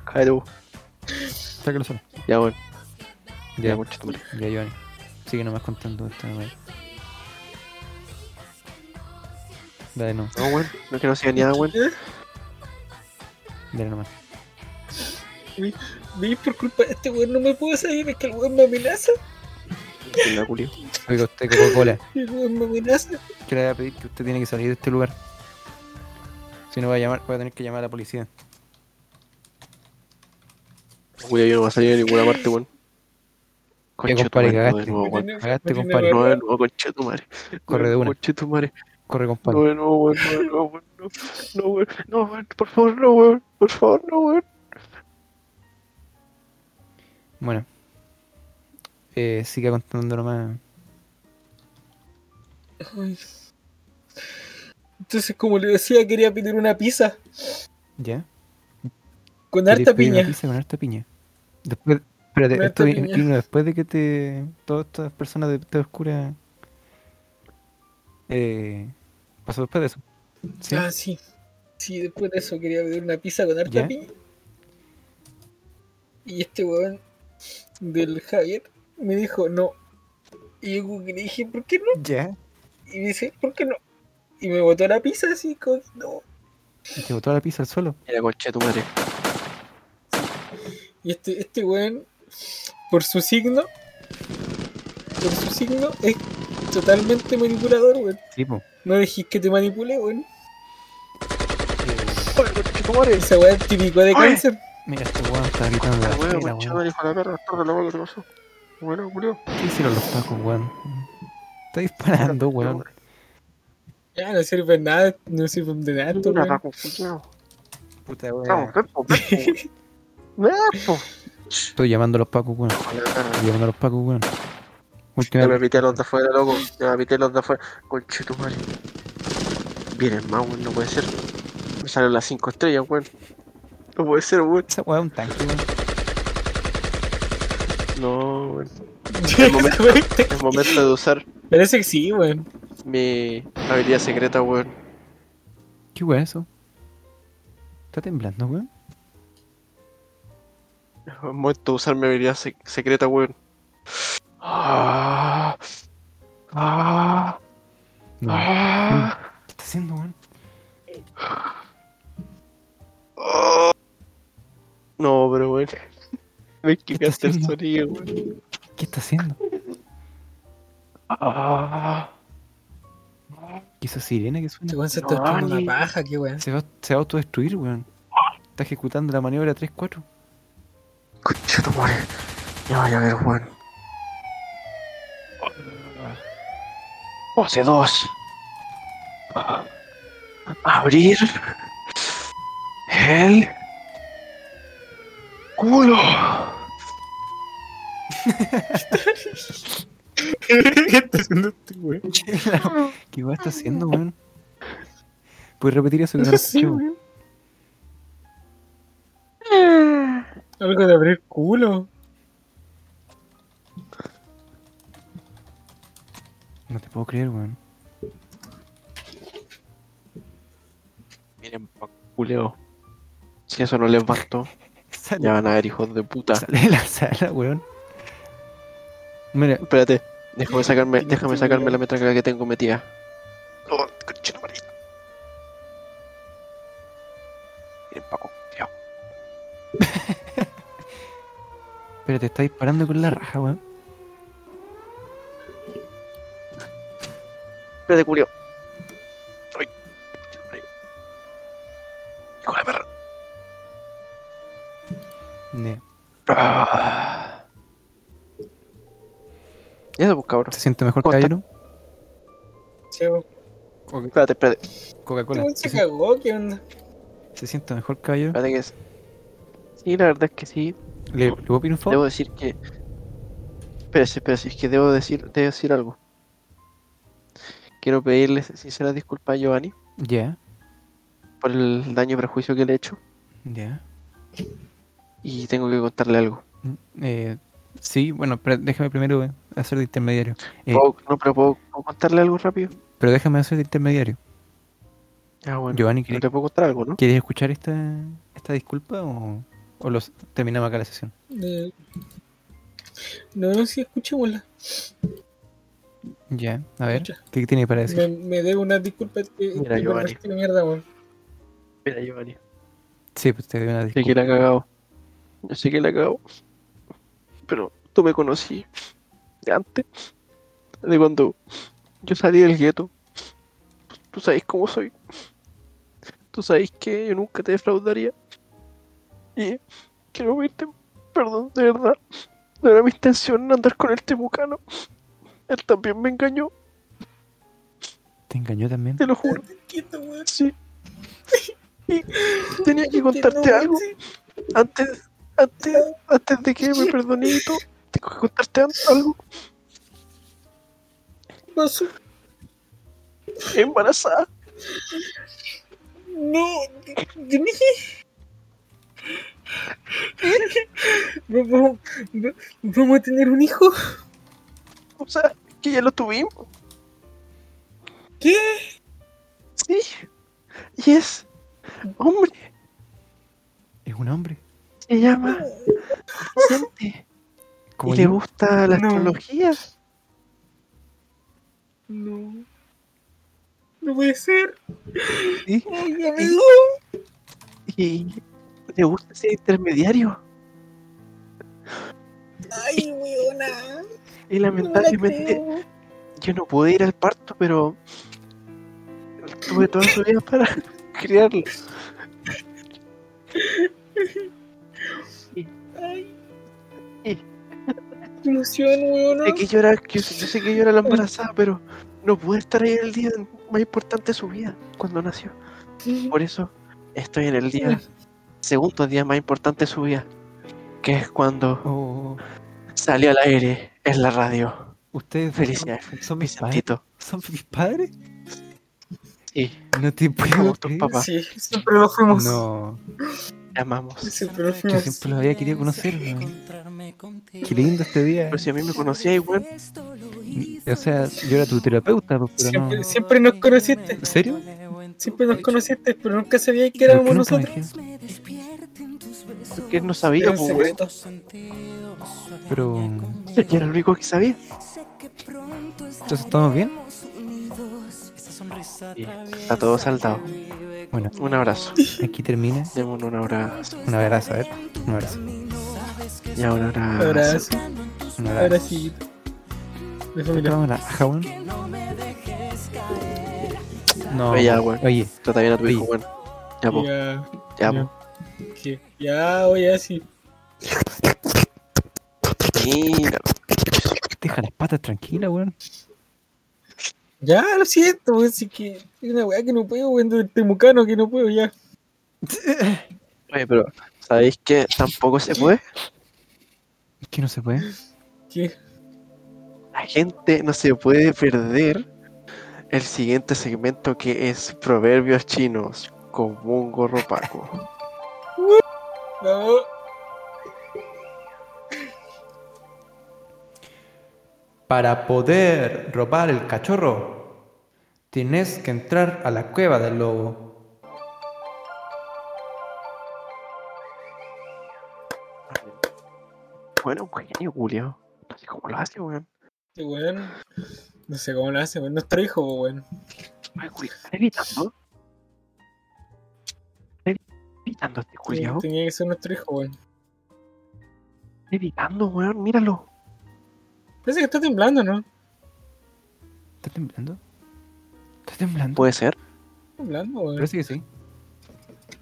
Cállate vos. La sala. Ya, weón. Ya, Ya, ya, Giovanni. Sigue nomás contando esta weón. Dale nomás, No, weón. No es que no sea ni nada, weón. Dale nomás. Vi por culpa de este weón no me puedo salir, es que el weón me amenaza. La culio. Oiga, usted, Coca-Cola. El weón me amenaza. que le voy a pedir que usted tiene que salir de este lugar. Si no va a llamar, voy a tener que llamar a la policía. Culio, yo no voy a salir a ninguna parte, weón. Concha compadre, no cagaste. de nuevo. Cagaste, compadre. No, de nuevo, concha tu madre. Corre de una. Concha tu madre. Corre, No, compadre. de. No, de nuevo, weón. No, no, weón. No, weón. Por favor, no, weón. Por favor, no, weón. Bueno. Eh, siga contando nomás. Entonces, como le decía, quería pedir una pizza ¿Ya? con ¿Queréis harta pedir una piña. pizza con harta piña? Después, espérate, Con esto piña. después de que te. Todas estas personas de té oscura. Eh, pasó después de eso. ¿Sí? Ah, sí. Sí, después de eso quería pedir una pizza con harta ¿Ya? piña. Y este weón del Javier me dijo no. Y yo como que le dije, ¿por qué no? ¿Ya? Y me dice, ¿por qué no? Y me botó la pizza así, con... no. ¿Y te botó la pizza al suelo? Mira, concha tu madre. Y este, este weón, por su signo, por su signo, es totalmente manipulador, weón. Sí. No dejís que te manipule, weón. Joder, concha tu madre. Esa weón es típico de cáncer. Mira, este weón está gritando La la weón, escuela, concha tu weón. madre, hijo de la perra. Tarde la boca, ¿qué pasó? Bueno. ¿Qué hicieron los pacos, weón? Está disparando, weón. Ya no sirve nada, no sirve de nada, weón. Puta, weón. Estoy llamando a los pacos, weón. Estoy llamando a los pacos, weón. Última Ya me pité los de afuera, loco. Ya me pité los de afuera. Conche tu madre. Vienen más, weón, no puede ser. Me salen las 5 estrellas, weón. No puede ser, weón. Esa weá es un tanque, weón. No, weón. Es momento, es momento de usar Parece que sí, weón. mi habilidad secreta, weón. ¿Qué es eso? ¿Está temblando, weón? Es momento de usar mi habilidad sec- secreta, weón. Ah, ah, No. ah, ¿Qué está haciendo, weón? No, pero weón. Me ¿Qué quitaste el sonido, weón. ¿Qué está haciendo? Ah, ¿Qué esa sirena que suena? se está No, una paja, qué weón. Se va, se va a autodestruir, weón. Está ejecutando la maniobra 3-4. concha tu madre. Ya vaya a ver, weón. Pose 2. Abrir. El. Culo. ¿Qué está haciendo este weón? ¿Qué weá está haciendo, weón? ¿Puedes repetir eso que no weón. Algo de abrir culo. No te puedo creer, weón. Miren, pa' culeo. Si eso no les bastó, Sale, ya van a ver, hijos de puta. sale de la sala, weón. Mira, Espérate, déjame sacarme, déjame sacarme la metraca que tengo metida. Oh. Miren, Paco, tío. pero te está disparando con la raja, weón. Espérate, culeo. Cabrón. ¿Se siente mejor, caballero? Sí, weón. Espérate, espérate. Coca-Cola. ¿Se, cagó, ¿qué onda? se siente mejor, caballero? Espérate que es. Sí, la verdad es que sí. ¿Le, ¿le puedo pedir un favor? Debo decir que. Espérese, espérese, es que debo decir, debo decir algo. Quiero pedirle sinceras disculpas a Giovanni Ya, por el daño y perjuicio que le he hecho. ya. Y tengo que contarle algo. Mm, Eh, sí, bueno, pero déjame primero eh, hacer de intermediario. Eh, ¿Puedo- no, pero ¿puedo, puedo contarle algo rápido? pero déjame hacer de intermediario. Ah, bueno. Giovanni, ¿No ¿quieres, te puedo contar algo, no? ¿quieres escuchar esta, esta disculpa o, o los terminamos acá la sesión? Eh, No, sí, escuchémosla. Ya, a ver, Escucha. ¿qué tiene para decir? Me, me debo una disculpa. Que, Mira, que Giovanni. mierda, weón. Mira, Giovanni. Sí, pues te doy una Sé disculpa. que la he cagado. Yo sé que la he cagado. Pero tú me conocí de antes. De cuando yo salí del gueto. Tú sabes cómo soy. Tú sabes que yo nunca te defraudaría. Y quiero pedirte perdón, de verdad. No era mi intención andar con el temucano. Él también me engañó, ¿Te engañó también? te lo juro. Sí. Y tenía que contarte Que algo. Antes, antes, antes de que me todo, tengo que contarte algo. ¿Qué pasó? Embarazada. No, ¿de- de mí? ¿Vamos, va- ¿Vamos a tener un hijo? O sea, que ya lo tuvimos. ¿Qué? Sí. Y es hombre. Es un hombre. Se llama Vicente. Como Y le gusta la No. astrología. No. No puede ser. Sí. Ay, amigo. Y le gusta ser intermediario. Ay, weona. Y No la lamentablemente yo no pude ir al parto, pero tuve toda su vida para criarlo. Ay. Emoción, weona. Sé que yo era, yo, sé- yo sé que era la embarazada, pero no pude estar ahí en el día más importante de su vida, cuando nació. Por eso estoy en el día, segundo día más importante de su vida, que es cuando Oh, salió al aire en la radio. ustedes Felicidades, son, son mis padres. ¿Son mis padres? Sí, No te puedo somos tus papás. Sí, siempre lo fuimos. No, amamos. Siempre lo yo siempre los había querido conocer. weón. Qué lindo este día. Pero si a mí me conocía igual, O sea, yo era tu terapeuta, pues, pero Siempre, no. siempre nos conociste. ¿En serio? Siempre nos conociste, pero nunca sabías que ¿Por éramos nosotros. porque él no sabía, pues, weón. Pero. Yo era el único que sabía. ¿Entonces estamos bien? Sí, está todo saldado. Bueno, Un abrazo. aquí termina. Démonos un abrazo. Un abrazo, a ver. Un abrazo. Ya un abrazo. Abrazo, Un abrazo. abracito. De ¿Qué familia. vamos a Hawán? No. Oye, ya, weón. Oye, Trata bien a tu hijo, weón. Ya, po. Ya, Ya, ya. po. ¿Qué? Ya, oye, así. Mira. deja las patas tranquilas, weón. Ya, lo siento, weón. Sí que es una weá que no puedo, weón. Del temucano que no puedo ya. Oye, pero ¿sabéis que tampoco se puede? Es que no se puede. ¿Qué? La gente no se puede perder el siguiente segmento que es Proverbios Chinos con Mungo Ropaco. No. Para poder robar el cachorro, tienes que entrar a la cueva del lobo. Bueno, un genio, Julio. No sé cómo lo hace, weón. Este weón. No sé cómo lo hace, weón. Nuestro hijo, weón. Ay, Julio, ¿está evitando? ¿Está evitando este Julio? Tenía que ser nuestro hijo, weón. ¿Está evitando, weón? Míralo. Parece que está temblando, ¿no? ¿Está temblando? ¿Está temblando? ¿Puede ser? Temblando, weón. Parece que sí.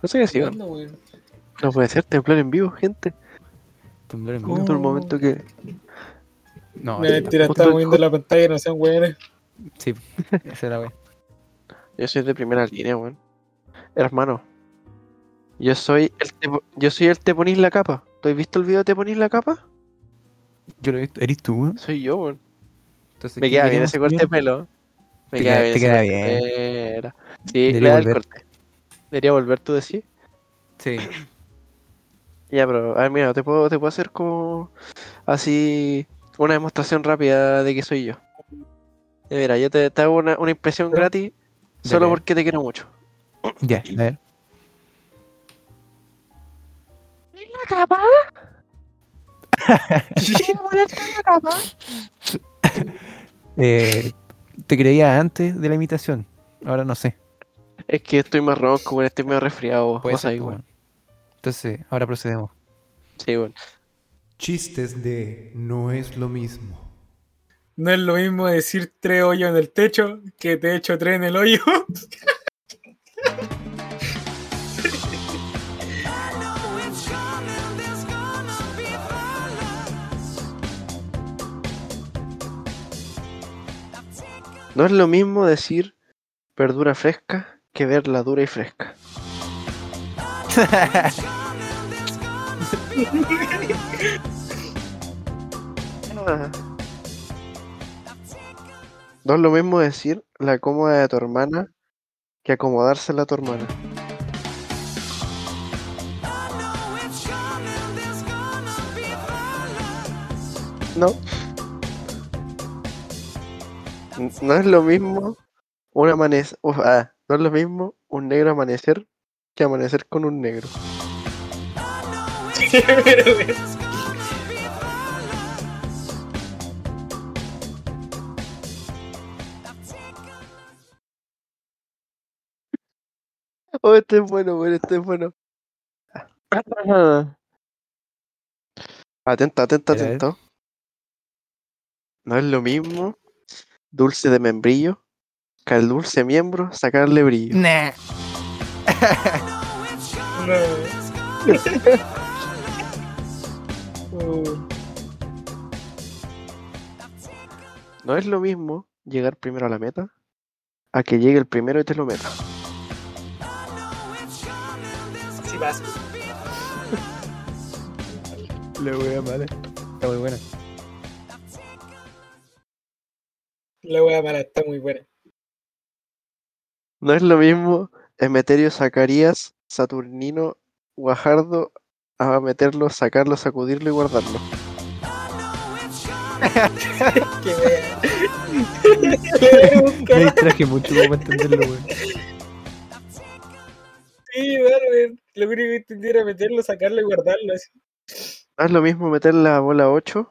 No sé qué sí. Temblando. No puede ser, templar en vivo, gente. Temblor en vivo. Justo el momento que. No, Me mentira, justo estamos el- viendo la pantalla, no sean weones. sí. Esa era wea. Yo soy de primera línea, weón. Hermano. Yo soy el te, yo soy el te ponís la capa. ¿Tú has visto el video de te ponís la capa? Yo lo he visto. ¿Eres tú, weón? Soy yo, weón. Entonces, Me ¿qué queda bien ese corte de pelo. Me Te queda bien. te queda bien. Sí, le da el corte. Debería volver tú decís. Sí. Ya, pero, a ver, mira, te puedo, te puedo hacer como así una demostración rápida de que soy yo. Mira, yo te, te hago una, una impresión gratis solo porque te quiero mucho. Ya, a ver. Eh, te creía antes de la imitación. Ahora no sé. Es que estoy más ronco, weón, estoy medio resfriado. Pues, weón. weón. Entonces, ahora procedemos. Sí, weón. Chistes de no es lo mismo. No es lo mismo decir tres hoyos en el techo que te echo tres en el hoyo. No es lo mismo decir verdura fresca que verla dura y fresca. No es lo mismo decir la cómoda de tu hermana que acomodársela a tu hermana. No. No es lo mismo un amanecer. ah, no es lo mismo un negro amanecer que amanecer con un negro. Oh, este es bueno, bueno, este es bueno. Atento, atento, A ver. atento. No es lo mismo dulce de membrillo que al dulce miembro sacarle brillo. Nah. No es lo mismo llegar primero a la meta a que llegue el primero y te lo meta. sí pasa. La wea mala. Está muy buena. La wea mala está muy buena. No es lo mismo Emeterio Zacarías, Saturnino, Guajardo, a meterlo, sacarlo, sacudirlo y guardarlo. Me distraje mucho para entenderlo, weón. Sí, bueno. Lo único que entendí era meterlo, sacarlo y guardarlo. Así. No es lo mismo meter la bola 8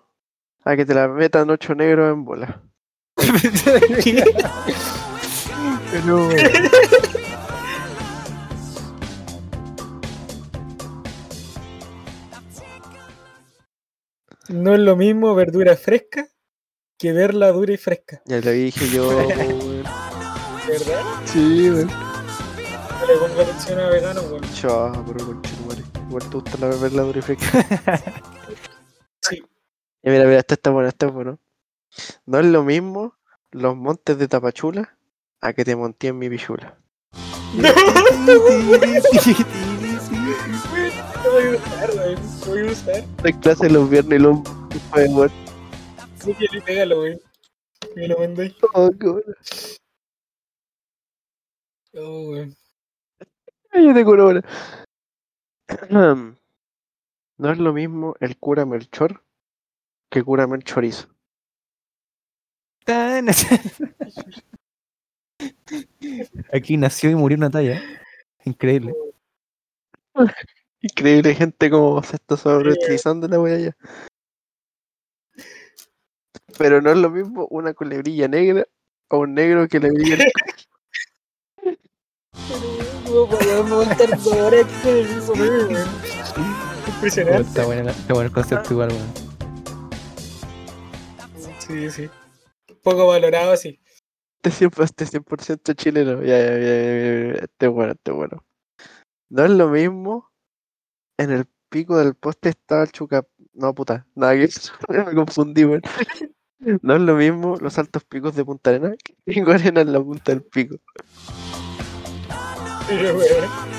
a que te la metan 8 negros en bola. Pero, weón. No es lo mismo verdura fresca que verla dura y fresca. Ya lo dije yo. ¿Verdad? Sí, weón. No le pongo atención a vegano, weón. Chao, pero conchetumare. Igual te gusta la verla dura y fresca. Sí. Ya mira, mira, esta está buena, esta está bueno. No es lo mismo los montes de Tapachula a que te monté en mi pichula. No voy a usar, clase los viernes y los jueves. Cópialo y pégalo, weón. Me lo mandé. Oh, qué bueno. Oh. Ay, yo tengo una buena. No es lo mismo el cura Melchor que cura Melchorizo. Tan- Aquí nació y murió una talla. Increíble. Increíble gente como se está sobreutilizando la wea ya. Pero no es lo mismo una culebrilla negra o un negro que le brilla el. Impresionante. Está bueno, está bueno el concepto igual. Sí, sí. Poco valorado, sí. Este 100%, este 100% chileno. Ya, ya, ya, ya, ya, ya, Este es bueno, este es bueno. No es lo mismo. En el pico del poste estaba el chuca. No, puta, nada que eso. Me confundí, weón. No es lo mismo los altos picos de Punta Arena que tengo arena en la punta del pico. Pero, weón.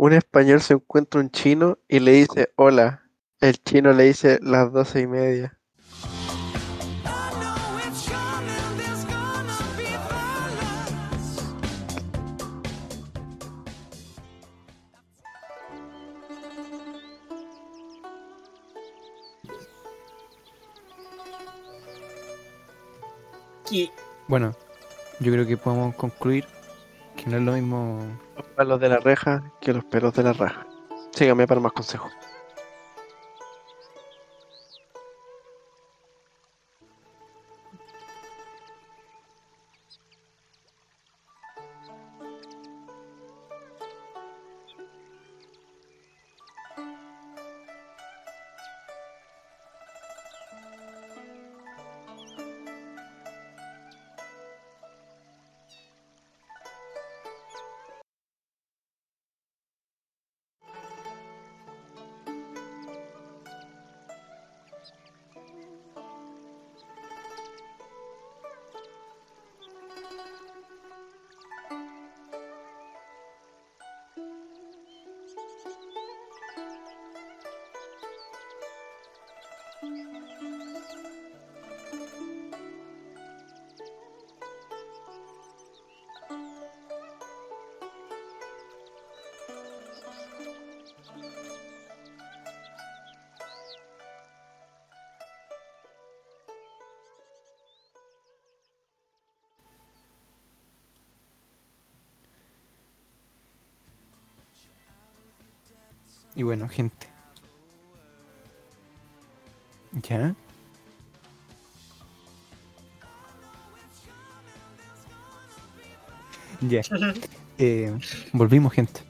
Un español se encuentra un chino y le dice hola. El chino le dice las doce y media. Bueno, yo creo que podemos concluir que no es lo mismo. Los palos de la reja que los pelos de la raja. Sígame para más consejos. ¿Ya? Ya. Eh, volvimos, gente.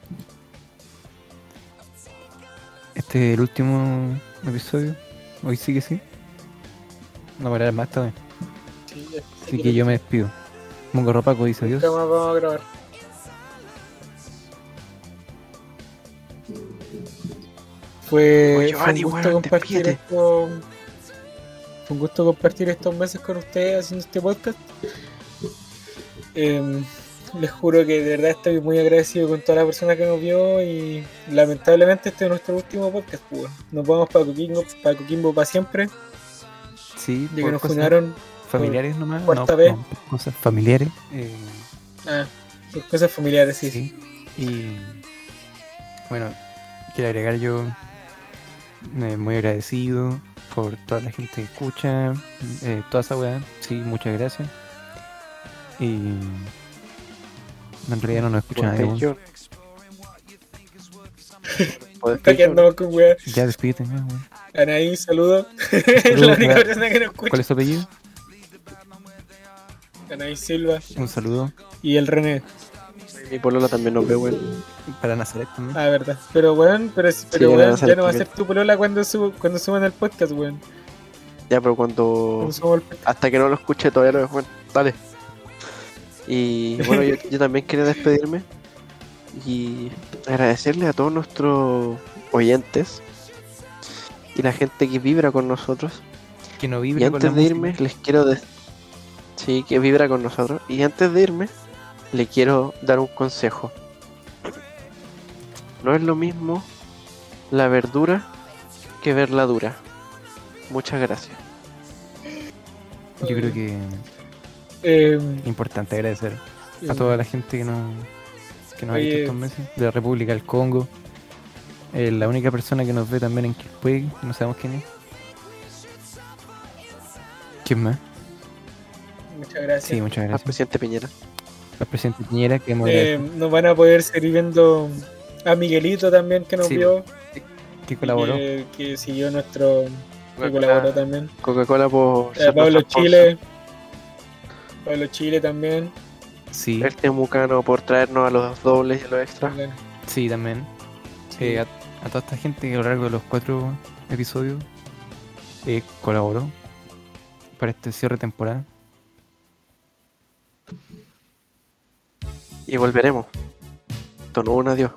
Este es el último episodio. Hoy sí que sí. No para más vez. Sí. Así que yo me despido. Mongo Ropaco dice adiós. Vamos a grabar. Fue, fue un gusto compartir esto. Fue un gusto compartir estos meses con ustedes haciendo este podcast. Em, les juro que de verdad estoy muy agradecido con toda la persona que nos vio y lamentablemente este es nuestro último podcast. Pues. Nos vamos para Coquimbo, para Coquimbo para siempre, Sí, de que nos cosas fundaron familiares nomás. cuarta no, vez. no, cosas familiares. eh, ah, cosas familiares, sí, sí. Sí. Y bueno, quiero agregar yo eh, muy agradecido por toda la gente que escucha, eh, toda esa weá. Sí, muchas gracias. Y en realidad no nos escucha nadie. Está que andamos con weá. Ya despídete, weón. Anaí, saludo. es la única persona que nos escucha. ¿Cuál es tu apellido? Anaí Silva Un saludo y el René. Mi polola también nos ve, weón. Para Nazaret también. Ah, verdad. Pero weón, pero, pero weón, ya no va a ser tu polola cuando, subo, cuando suban el podcast, weón. Ya, pero cuando. Cuando suban el podcast. Hasta que no lo escuche todavía lo dejo. Bueno, dale. Y bueno, yo, yo también quería despedirme y agradecerle a todos nuestros oyentes y la gente que vibra con nosotros. Que no Y vibre con antes de música. irme, les quiero decir. Sí, que vibra con nosotros. Y antes de irme, le quiero dar un consejo. No es lo mismo la verdura que ver la dura. Muchas gracias. Yo creo que Eh, es importante agradecer a toda la gente que nos, que nos ha visto estos meses, de la República del Congo. Eh, la única persona que nos ve también en Quilpué, que no sabemos quién es. ¿Quién más? Muchas gracias. Sí, muchas Al gracias. presidente Piñera. La presidente Piñera, que hemos Eh, nos van a poder seguir viendo a Miguelito también que nos Sí, vio. que colaboró. Que, que siguió nuestro. Que colaboró también. Coca-Cola por Eh, Pablo. Chile. Pablo Chile también. Sí, El Temucano por traernos a los dobles y a los extras. también. sí, también. Eh, a, a toda esta gente que a lo largo de los cuatro episodios eh, colaboró para este cierre de temporada. Y volveremos. Es un adiós.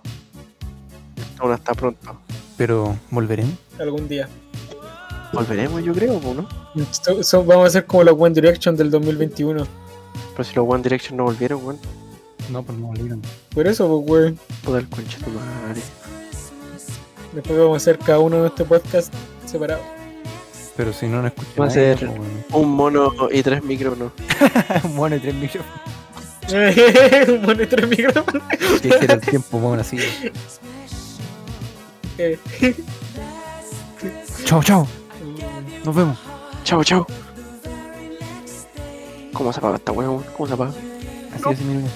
Esto no está pronto. Pero volveremos. Algún día. Volveremos, yo creo, ¿no? So- so- vamos a hacer como la One Direction del 2021. Pero si los One Direction no volvieron, weón. No, pues no volvieron. Por eso, pues, weón. Puta el concha tu madre. Después vamos a hacer cada uno de este podcast separado. Pero si no nos escuchan. Va a ser- pues, bueno. Un mono y tres micrófonos. Un mono y tres micrófonos. Un mono y tres micrófonos. Que era el tiempo, mono así. Eh, Chao, chao. Nos vemos. Chao, chao. ¿Cómo se apaga esta weón? ¿Cómo se apaga? Así es, mi niño.